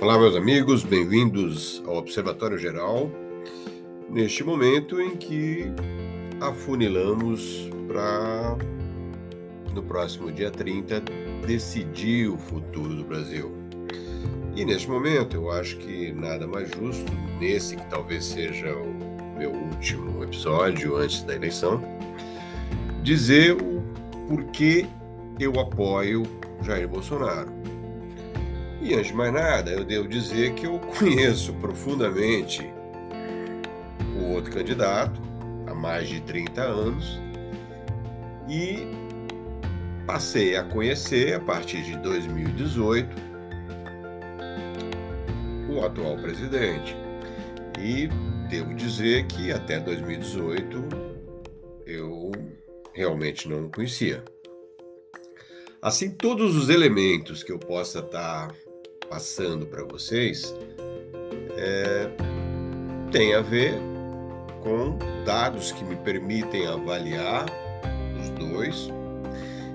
Olá, meus amigos, bem-vindos ao Observatório Geral, neste momento em que afunilamos para, no próximo dia 30, decidir o futuro do Brasil. E neste momento eu acho que nada mais justo, nesse que talvez seja o meu último episódio antes da eleição, dizer o porquê eu apoio Jair Bolsonaro antes de mais nada, eu devo dizer que eu conheço profundamente o outro candidato há mais de 30 anos e passei a conhecer a partir de 2018 o atual presidente. E devo dizer que até 2018 eu realmente não o conhecia. Assim, todos os elementos que eu possa estar passando para vocês é, tem a ver com dados que me permitem avaliar os dois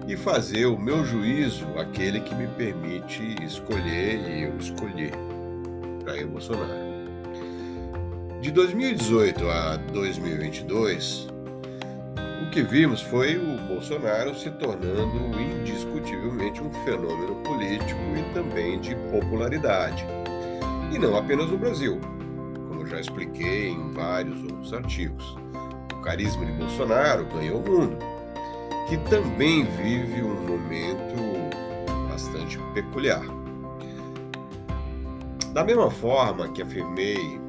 e fazer o meu juízo aquele que me permite escolher e eu escolher Jair Bolsonaro. De 2018 a 2022, o que vimos foi o Bolsonaro se tornando indiscutivelmente um fenômeno político e também de popularidade. E não apenas no Brasil, como já expliquei em vários outros artigos. O carisma de Bolsonaro ganhou o mundo, que também vive um momento bastante peculiar. Da mesma forma que afirmei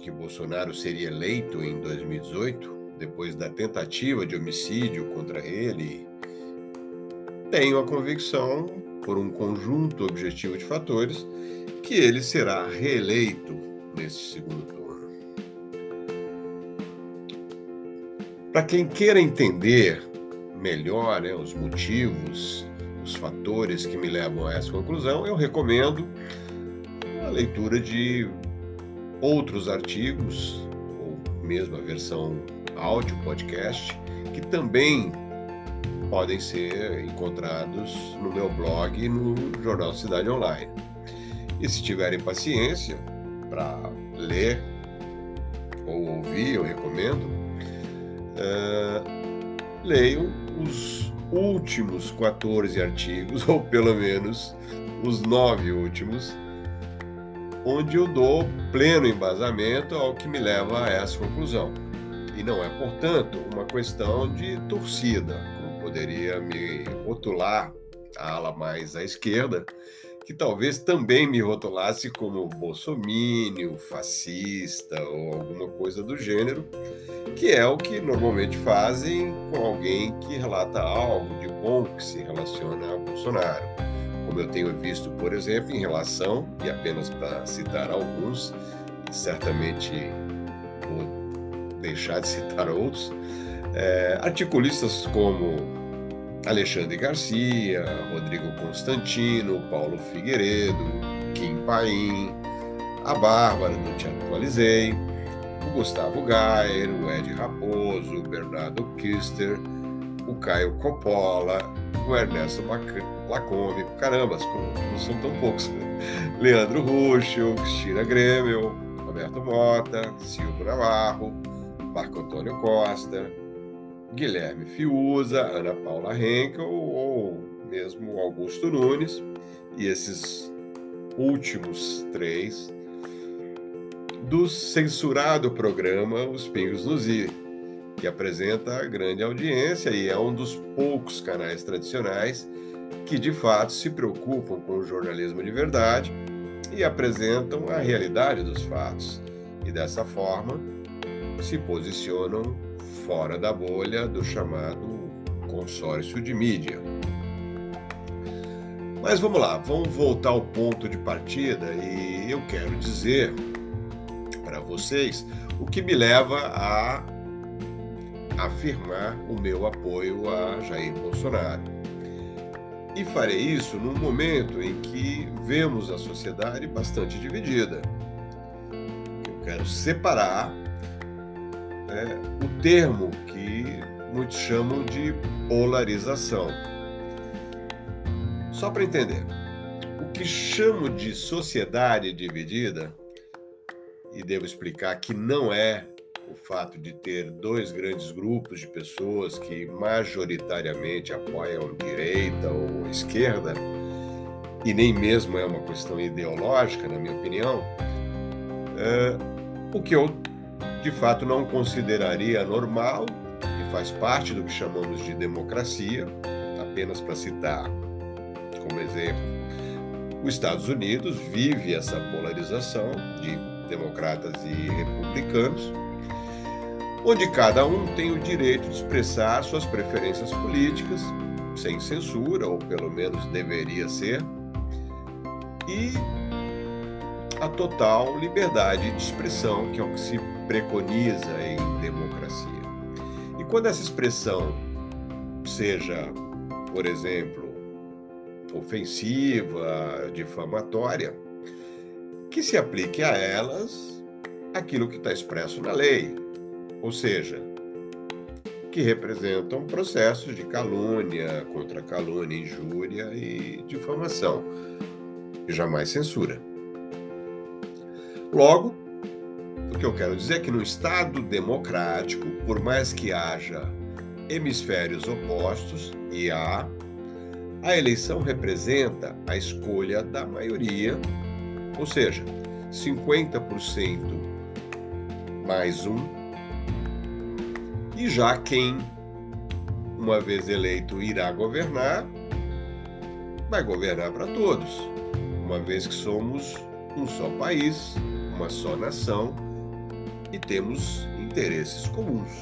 que Bolsonaro seria eleito em 2018, depois da tentativa de homicídio contra ele, tenho a convicção, por um conjunto objetivo de fatores, que ele será reeleito neste segundo turno. Para quem queira entender melhor né, os motivos, os fatores que me levam a essa conclusão, eu recomendo a leitura de outros artigos, ou mesmo a versão áudio podcast, que também podem ser encontrados no meu blog e no Jornal Cidade Online. E se tiverem paciência para ler ou ouvir, eu recomendo, uh, leiam os últimos 14 artigos, ou pelo menos os nove últimos, onde eu dou pleno embasamento ao que me leva a essa conclusão. E não é, portanto, uma questão de torcida, como poderia me rotular a ala mais à esquerda, que talvez também me rotulasse como bolsomínio, fascista ou alguma coisa do gênero, que é o que normalmente fazem com alguém que relata algo de bom que se relaciona a Bolsonaro. Como eu tenho visto, por exemplo, em relação, e apenas para citar alguns, certamente deixar de citar outros, é, articulistas como Alexandre Garcia, Rodrigo Constantino, Paulo Figueiredo, Kim Paim, a Bárbara do Te Atualizei, o Gustavo Gayer, o Ed Raposo, o Bernardo Kister, o Caio Coppola, o Ernesto Lacombe, caramba, não são tão poucos, Leandro Ruxo, Cristina Grêmio, Roberto Mota, Silvio Navarro, Marco Antônio Costa, Guilherme Fiuza, Ana Paula Henkel ou mesmo Augusto Nunes, e esses últimos três do censurado programa Os Pingos nos I, que apresenta grande audiência e é um dos poucos canais tradicionais que de fato se preocupam com o jornalismo de verdade e apresentam a realidade dos fatos. E dessa forma, se posicionam fora da bolha do chamado consórcio de mídia. Mas vamos lá, vamos voltar ao ponto de partida e eu quero dizer para vocês o que me leva a afirmar o meu apoio a Jair Bolsonaro. E farei isso num momento em que vemos a sociedade bastante dividida. Eu quero separar é, o termo que muitos chamam de polarização. Só para entender, O que chamo de sociedade dividida, e devo explicar que não é o fato de ter dois grandes grupos de pessoas que majoritariamente apoiam direita ou esquerda, e nem mesmo é uma questão ideológica, na minha opinião, é, o que eu de fato não consideraria normal e faz parte do que chamamos de democracia, apenas para citar como exemplo, os Estados Unidos vive essa polarização de democratas e republicanos, onde cada um tem o direito de expressar suas preferências políticas sem censura, ou pelo menos deveria ser, e a total liberdade de expressão, que é o que se preconiza em democracia. E quando essa expressão seja, por exemplo, ofensiva, difamatória, que se aplique a elas aquilo que está expresso na lei, ou seja, que representam processos de calúnia, contra calúnia, injúria e difamação, e jamais censura. Logo, que eu quero dizer é que no Estado democrático, por mais que haja hemisférios opostos, e há, a eleição representa a escolha da maioria, ou seja, 50% mais um, e já quem, uma vez eleito, irá governar, vai governar para todos, uma vez que somos um só país, uma só nação e temos interesses comuns.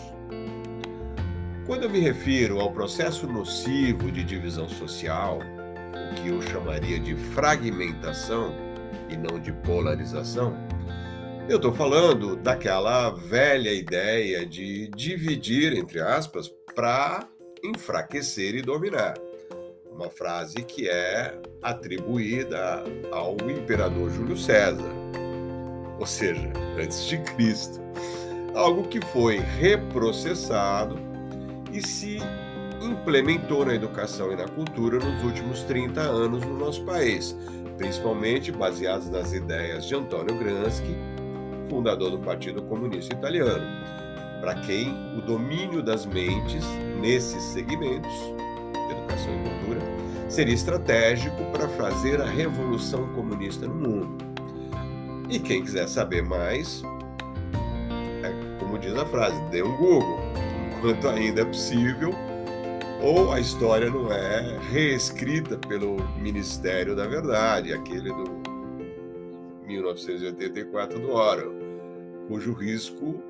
Quando eu me refiro ao processo nocivo de divisão social, o que eu chamaria de fragmentação e não de polarização, eu estou falando daquela velha ideia de dividir, entre aspas, para enfraquecer e dominar. Uma frase que é atribuída ao imperador Júlio César ou seja, antes de Cristo. Algo que foi reprocessado e se implementou na educação e na cultura nos últimos 30 anos no nosso país, principalmente baseados nas ideias de Antonio Gramsci, fundador do Partido Comunista Italiano, para quem o domínio das mentes nesses segmentos, educação e cultura, seria estratégico para fazer a revolução comunista no mundo. E quem quiser saber mais, é, como diz a frase, dê um Google, enquanto ainda é possível, ou a história não é reescrita pelo Ministério da Verdade, aquele do 1984 do Orwell, cujo risco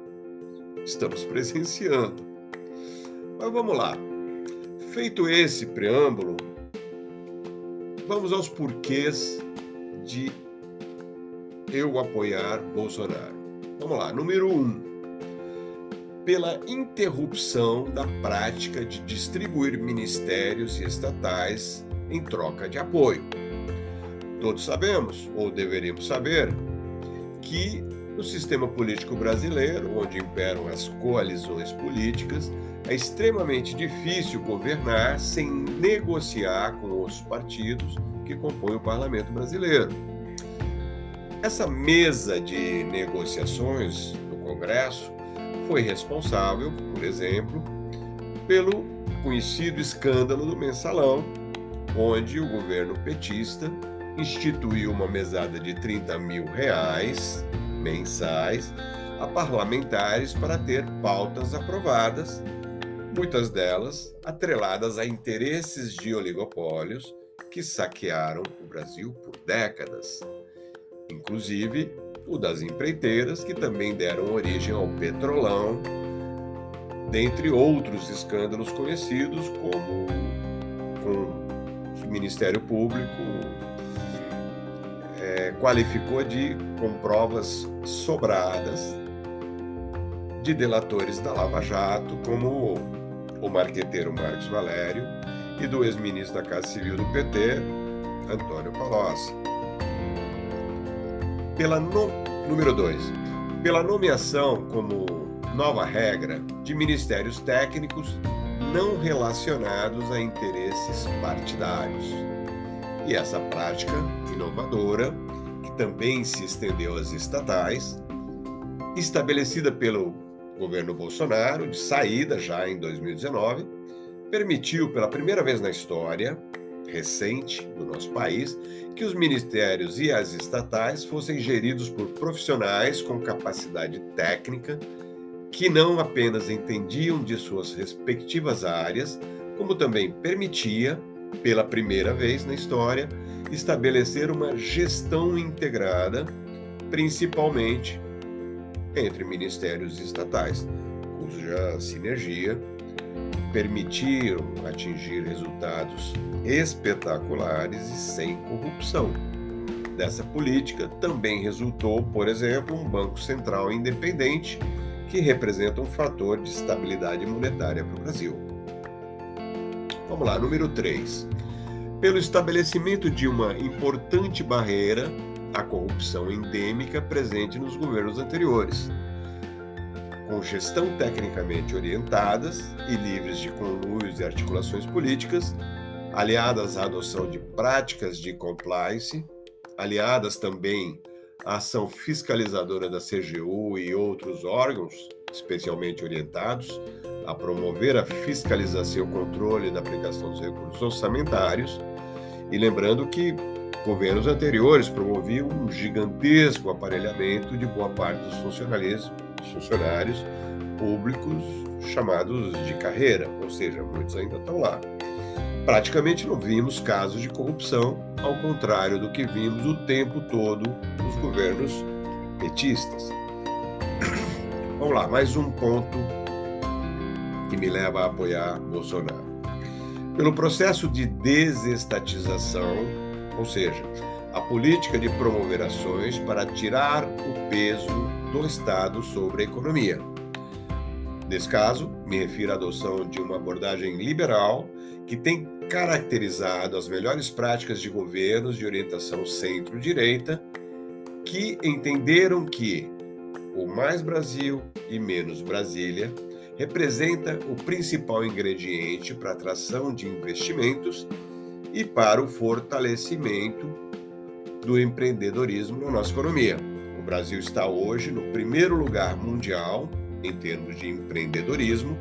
estamos presenciando. Mas vamos lá. Feito esse preâmbulo, vamos aos porquês de eu apoiar Bolsonaro. Vamos lá, número um. Pela interrupção da prática de distribuir ministérios e estatais em troca de apoio. Todos sabemos, ou deveríamos saber, que no sistema político brasileiro, onde imperam as coalizões políticas, é extremamente difícil governar sem negociar com os partidos que compõem o parlamento brasileiro. Essa mesa de negociações do Congresso foi responsável, por exemplo, pelo conhecido escândalo do mensalão, onde o governo petista instituiu uma mesada de 30 mil reais mensais a parlamentares para ter pautas aprovadas, muitas delas atreladas a interesses de oligopólios que saquearam o Brasil por décadas inclusive o das empreiteiras, que também deram origem ao Petrolão, dentre outros escândalos conhecidos, como com o Ministério Público é, qualificou de com provas sobradas de delatores da Lava Jato, como o marqueteiro Marcos Valério e do ex-ministro da Casa Civil do PT, Antônio Palocci pela no... número 2, pela nomeação como nova regra de ministérios técnicos não relacionados a interesses partidários. E essa prática inovadora, que também se estendeu às estatais, estabelecida pelo governo Bolsonaro, de saída já em 2019, permitiu pela primeira vez na história recente do nosso país que os ministérios e as estatais fossem geridos por profissionais com capacidade técnica que não apenas entendiam de suas respectivas áreas, como também permitia, pela primeira vez na história, estabelecer uma gestão integrada, principalmente entre ministérios estatais, cuja sinergia permitiram atingir resultados espetaculares e sem corrupção. Dessa política também resultou, por exemplo, um Banco Central independente que representa um fator de estabilidade monetária para o Brasil. Vamos lá, número 3. Pelo estabelecimento de uma importante barreira à corrupção endêmica presente nos governos anteriores com gestão tecnicamente orientadas e livres de conluios e articulações políticas, aliadas à adoção de práticas de compliance, aliadas também à ação fiscalizadora da CGU e outros órgãos, especialmente orientados a promover a fiscalização e o controle da aplicação dos recursos orçamentários, e lembrando que governos anteriores promoviam um gigantesco aparelhamento de boa parte dos funcionários públicos chamados de carreira, ou seja, muitos ainda estão lá. Praticamente não vimos casos de corrupção, ao contrário do que vimos o tempo todo nos governos petistas. Vamos lá, mais um ponto que me leva a apoiar Bolsonaro. Pelo processo de desestatização, ou seja, a política de promover ações para tirar o peso do Estado sobre a economia. Nesse caso, me refiro à adoção de uma abordagem liberal que tem caracterizado as melhores práticas de governos de orientação centro-direita que entenderam que o mais Brasil e menos Brasília representa o principal ingrediente para a atração de investimentos e para o fortalecimento do empreendedorismo na nossa economia. O Brasil está hoje no primeiro lugar mundial em termos de empreendedorismo,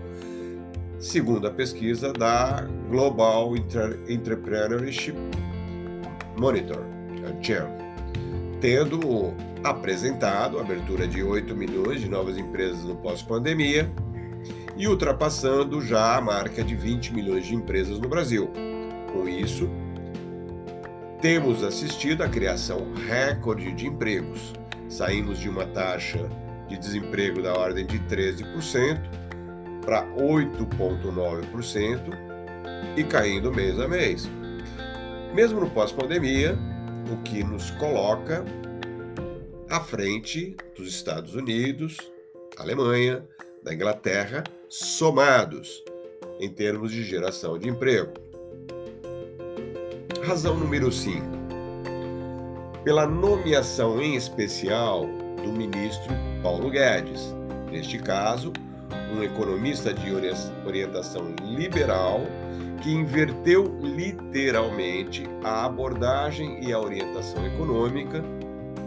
segundo a pesquisa da Global Entrepreneurship Monitor, a GEM, tendo apresentado a abertura de 8 milhões de novas empresas no pós-pandemia e ultrapassando já a marca de 20 milhões de empresas no Brasil. Com isso, temos assistido à criação recorde de empregos, Saímos de uma taxa de desemprego da ordem de 13% para 8,9% e caindo mês a mês. Mesmo no pós-pandemia, o que nos coloca à frente dos Estados Unidos, Alemanha, da Inglaterra, somados em termos de geração de emprego. Razão número 5 pela nomeação em especial do ministro Paulo Guedes. Neste caso, um economista de orientação liberal que inverteu literalmente a abordagem e a orientação econômica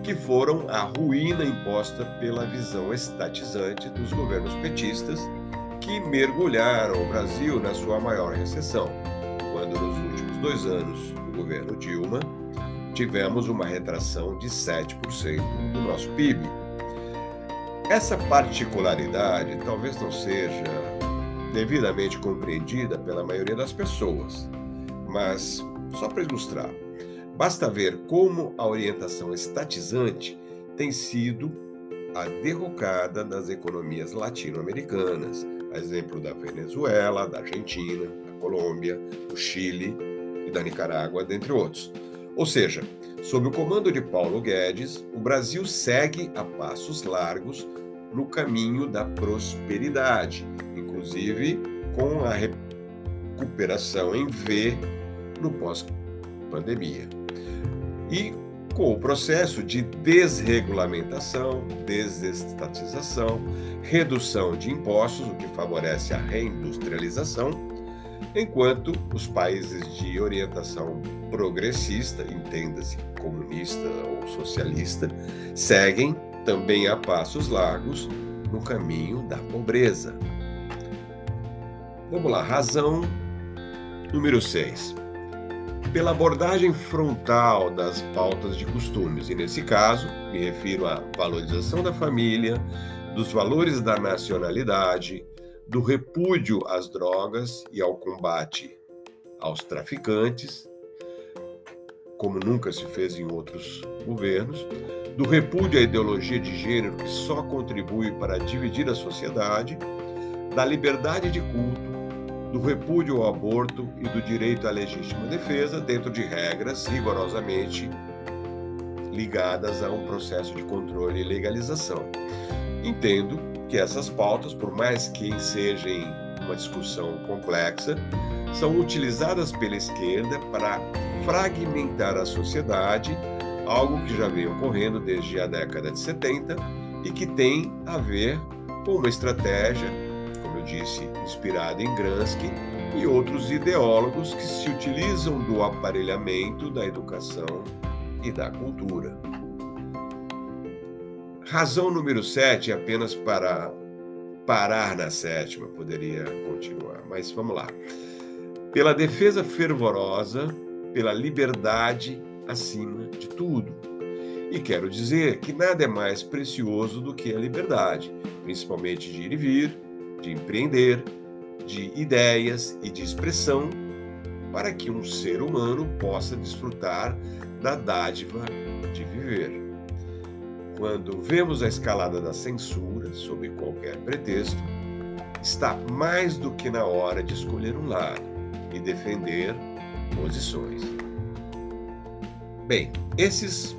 que foram a ruína imposta pela visão estatizante dos governos petistas que mergulharam o Brasil na sua maior recessão, quando nos últimos dois anos do governo Dilma tivemos uma retração de 7% do nosso PIB. Essa particularidade talvez não seja devidamente compreendida pela maioria das pessoas, mas só para ilustrar, basta ver como a orientação estatizante tem sido a derrocada das economias latino-americanas, a exemplo da Venezuela, da Argentina, da Colômbia, do Chile e da Nicarágua, dentre outros. Ou seja, sob o comando de Paulo Guedes, o Brasil segue a passos largos no caminho da prosperidade, inclusive com a recuperação em V no pós-pandemia. E com o processo de desregulamentação, desestatização, redução de impostos, o que favorece a reindustrialização, enquanto os países de orientação progressista, entenda-se comunista ou socialista, seguem também a passos largos no caminho da pobreza. Vamos lá, razão número 6. Pela abordagem frontal das pautas de costumes, e nesse caso me refiro à valorização da família, dos valores da nacionalidade, do repúdio às drogas e ao combate aos traficantes, como nunca se fez em outros governos, do repúdio à ideologia de gênero que só contribui para dividir a sociedade, da liberdade de culto, do repúdio ao aborto e do direito à legítima defesa, dentro de regras rigorosamente ligadas a um processo de controle e legalização. Entendo que essas pautas, por mais que sejam uma discussão complexa, são utilizadas pela esquerda para fragmentar a sociedade, algo que já vem ocorrendo desde a década de 70 e que tem a ver com uma estratégia, como eu disse, inspirada em Gramsci e outros ideólogos que se utilizam do aparelhamento da educação e da cultura. Razão número 7, apenas para parar na sétima, poderia continuar, mas vamos lá. Pela defesa fervorosa, pela liberdade acima de tudo. E quero dizer que nada é mais precioso do que a liberdade, principalmente de ir e vir, de empreender, de ideias e de expressão, para que um ser humano possa desfrutar da dádiva de viver. Quando vemos a escalada da censura, sob qualquer pretexto, está mais do que na hora de escolher um lado e defender posições. Bem, esses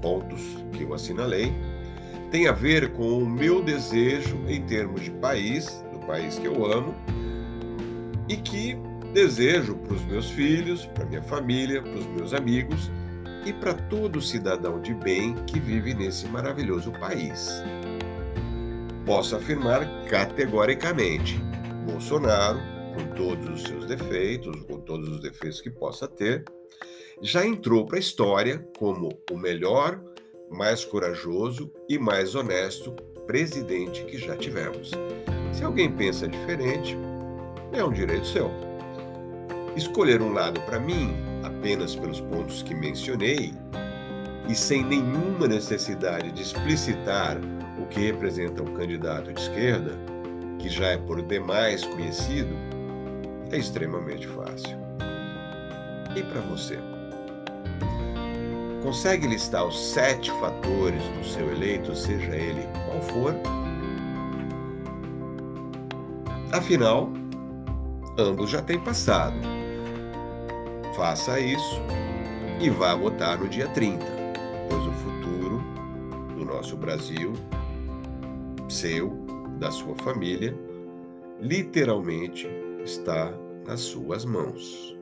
pontos que eu assinalei têm a ver com o meu desejo em termos de país, do país que eu amo, e que desejo para os meus filhos, para minha família, para os meus amigos e para todo cidadão de bem que vive nesse maravilhoso país. Posso afirmar categoricamente: Bolsonaro, com todos os seus defeitos, com todos os defeitos que possa ter, já entrou para a história como o melhor, mais corajoso e mais honesto presidente que já tivemos. Se alguém pensa diferente, é um direito seu. Escolher um lado para mim apenas pelos pontos que mencionei e sem nenhuma necessidade de explicitar o que representa um candidato de esquerda, que já é por demais conhecido, é extremamente fácil. E para você? Consegue listar os sete fatores do seu eleito, seja ele qual for? Afinal, ambos já têm passado Faça isso e vá votar no dia 30, pois o futuro do nosso Brasil, seu, da sua família, literalmente está nas suas mãos.